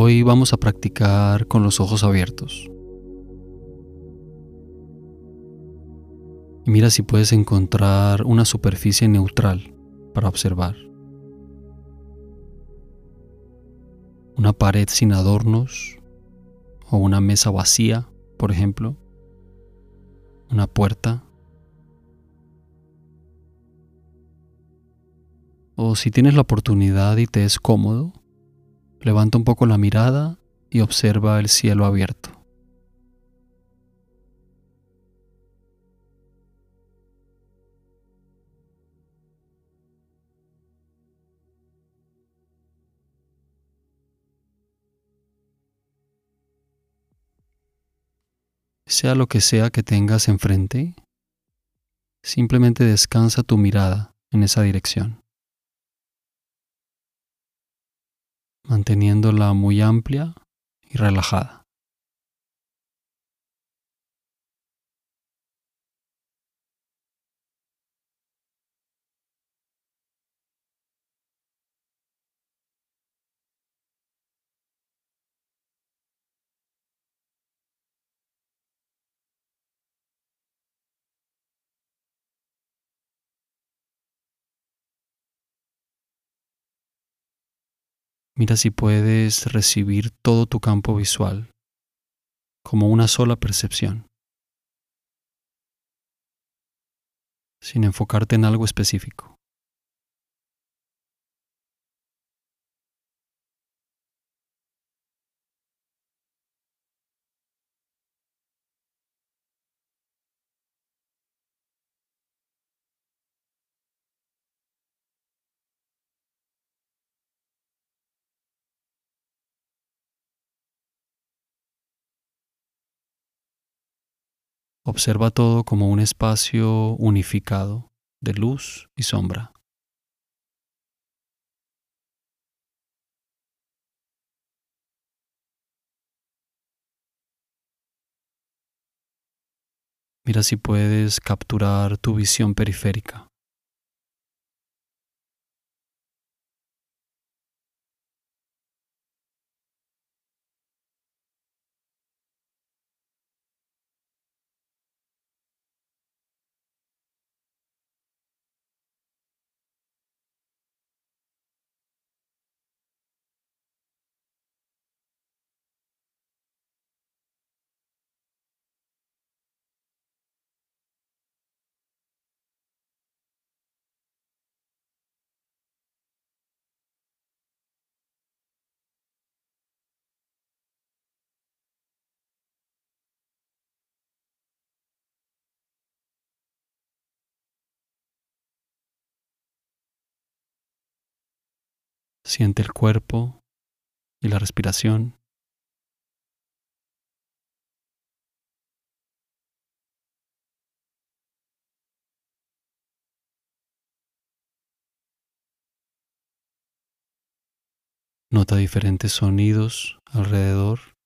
Hoy vamos a practicar con los ojos abiertos. Y mira si puedes encontrar una superficie neutral para observar. Una pared sin adornos o una mesa vacía, por ejemplo. Una puerta O si tienes la oportunidad y te es cómodo, levanta un poco la mirada y observa el cielo abierto. Sea lo que sea que tengas enfrente, simplemente descansa tu mirada en esa dirección. Manteniéndola muy amplia y relajada. Mira si puedes recibir todo tu campo visual como una sola percepción, sin enfocarte en algo específico. Observa todo como un espacio unificado de luz y sombra. Mira si puedes capturar tu visión periférica. Siente el cuerpo y la respiración. Nota diferentes sonidos alrededor.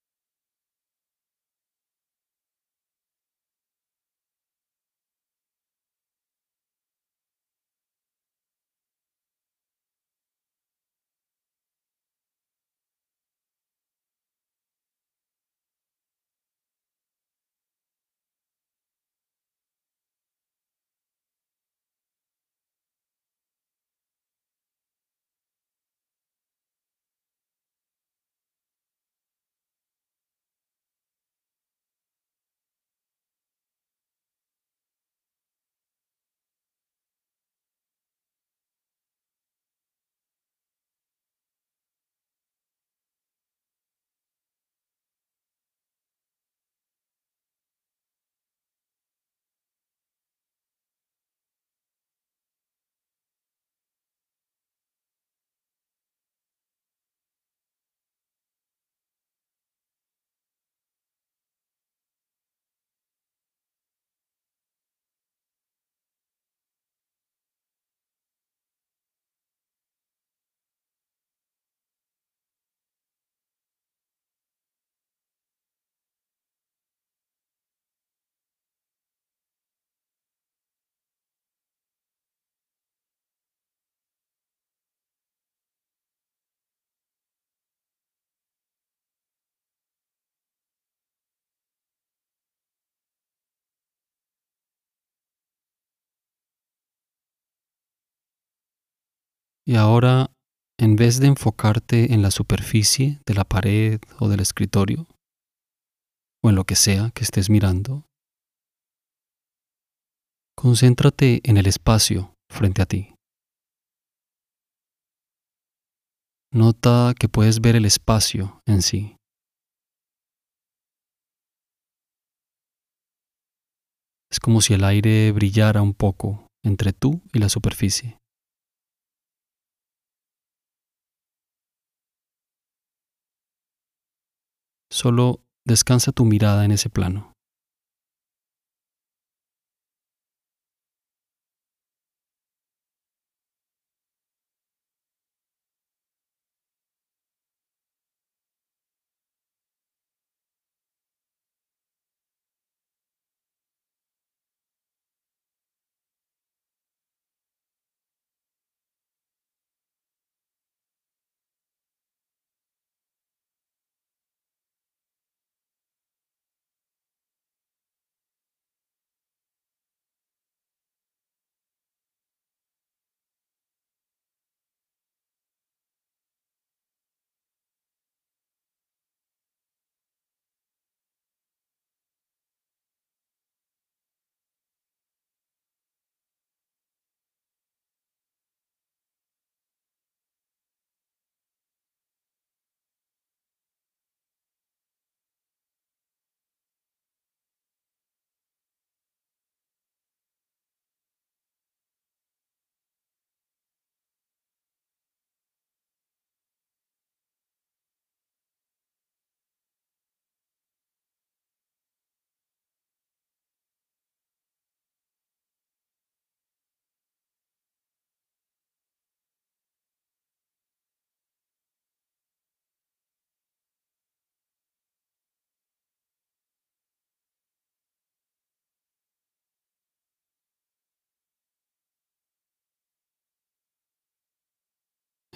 Y ahora, en vez de enfocarte en la superficie de la pared o del escritorio, o en lo que sea que estés mirando, concéntrate en el espacio frente a ti. Nota que puedes ver el espacio en sí. Es como si el aire brillara un poco entre tú y la superficie. Solo descansa tu mirada en ese plano.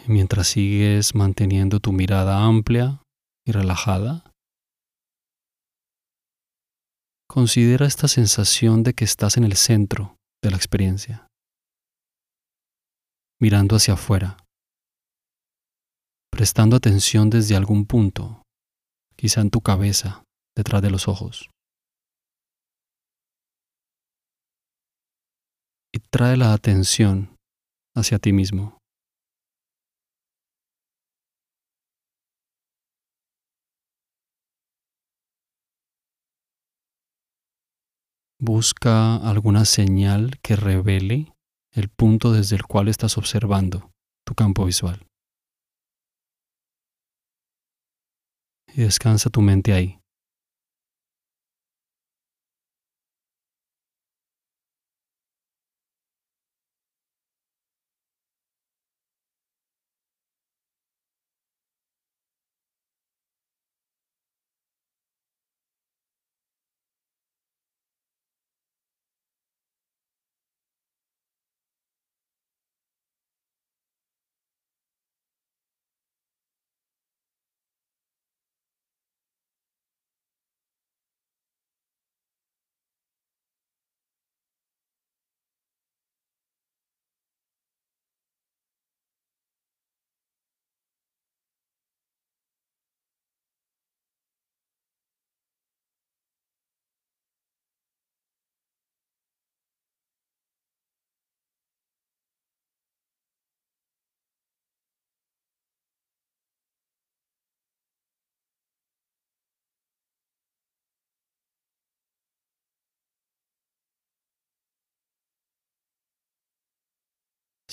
Mientras sigues manteniendo tu mirada amplia y relajada, considera esta sensación de que estás en el centro de la experiencia, mirando hacia afuera, prestando atención desde algún punto, quizá en tu cabeza, detrás de los ojos. Y trae la atención hacia ti mismo. Busca alguna señal que revele el punto desde el cual estás observando tu campo visual. Y descansa tu mente ahí.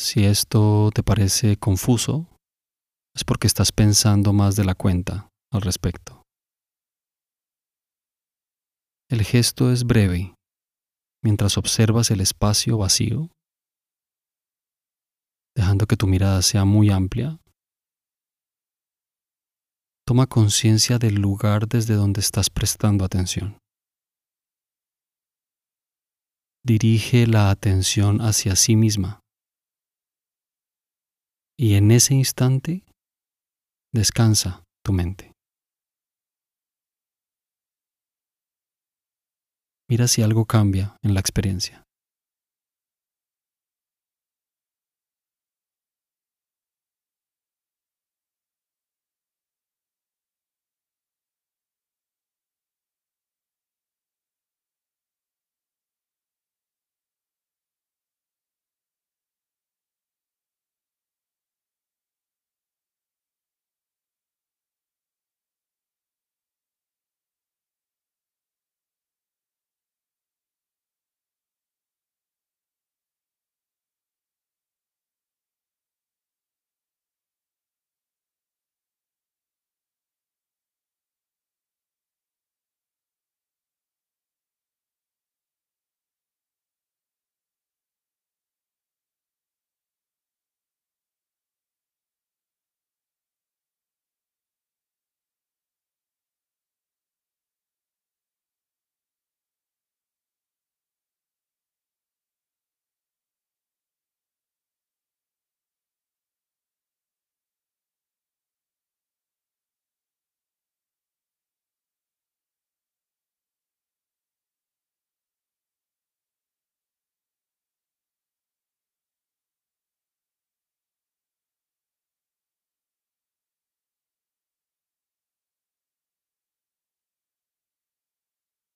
Si esto te parece confuso, es porque estás pensando más de la cuenta al respecto. El gesto es breve mientras observas el espacio vacío, dejando que tu mirada sea muy amplia. Toma conciencia del lugar desde donde estás prestando atención. Dirige la atención hacia sí misma y en ese instante descansa tu mente. Mira si algo cambia en la experiencia.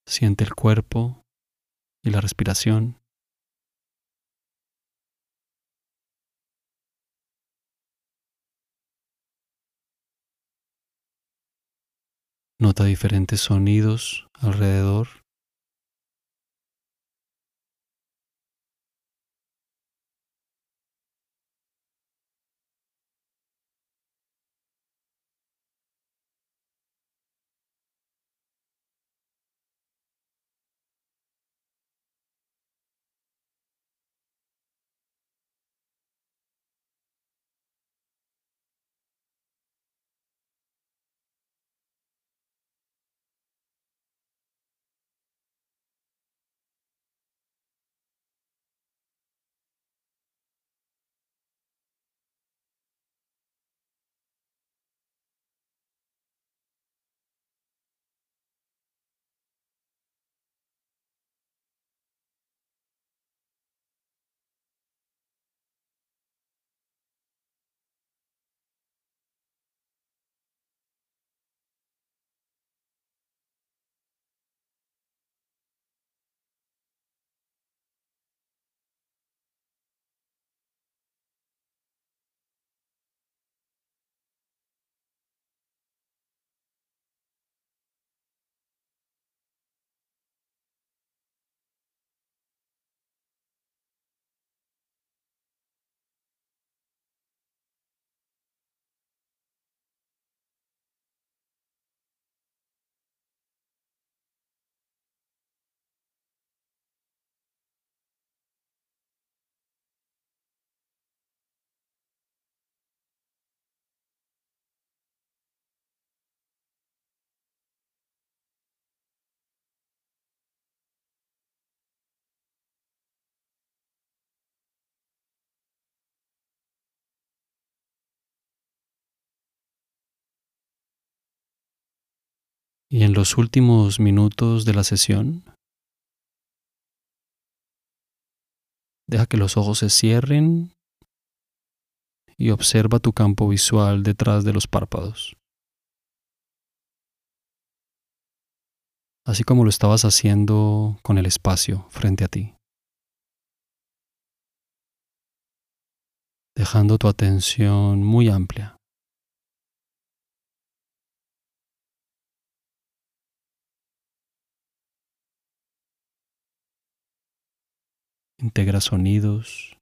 Siente el cuerpo y la respiración. Nota diferentes sonidos alrededor. Y en los últimos minutos de la sesión, deja que los ojos se cierren y observa tu campo visual detrás de los párpados. Así como lo estabas haciendo con el espacio frente a ti. Dejando tu atención muy amplia. Integra sonidos.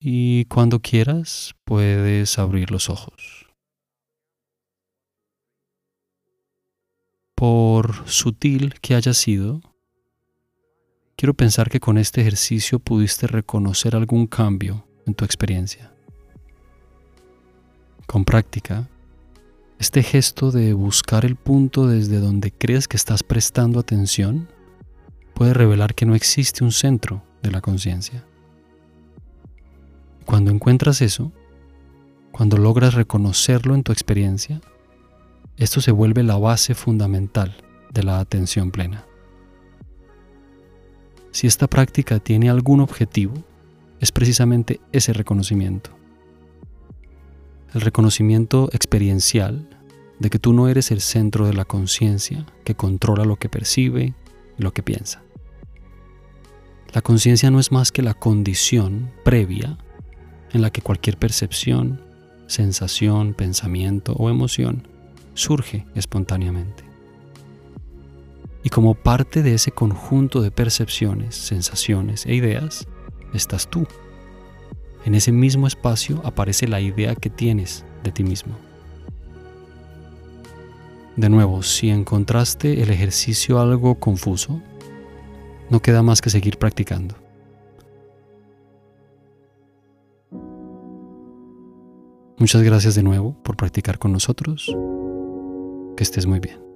Y cuando quieras puedes abrir los ojos. Por sutil que haya sido, quiero pensar que con este ejercicio pudiste reconocer algún cambio en tu experiencia. Con práctica, este gesto de buscar el punto desde donde crees que estás prestando atención puede revelar que no existe un centro de la conciencia. Cuando encuentras eso, cuando logras reconocerlo en tu experiencia, esto se vuelve la base fundamental de la atención plena. Si esta práctica tiene algún objetivo, es precisamente ese reconocimiento. El reconocimiento experiencial de que tú no eres el centro de la conciencia que controla lo que percibe y lo que piensa. La conciencia no es más que la condición previa en la que cualquier percepción, sensación, pensamiento o emoción surge espontáneamente. Y como parte de ese conjunto de percepciones, sensaciones e ideas, estás tú. En ese mismo espacio aparece la idea que tienes de ti mismo. De nuevo, si encontraste el ejercicio algo confuso, no queda más que seguir practicando. Muchas gracias de nuevo por practicar con nosotros. Que estés muy bien.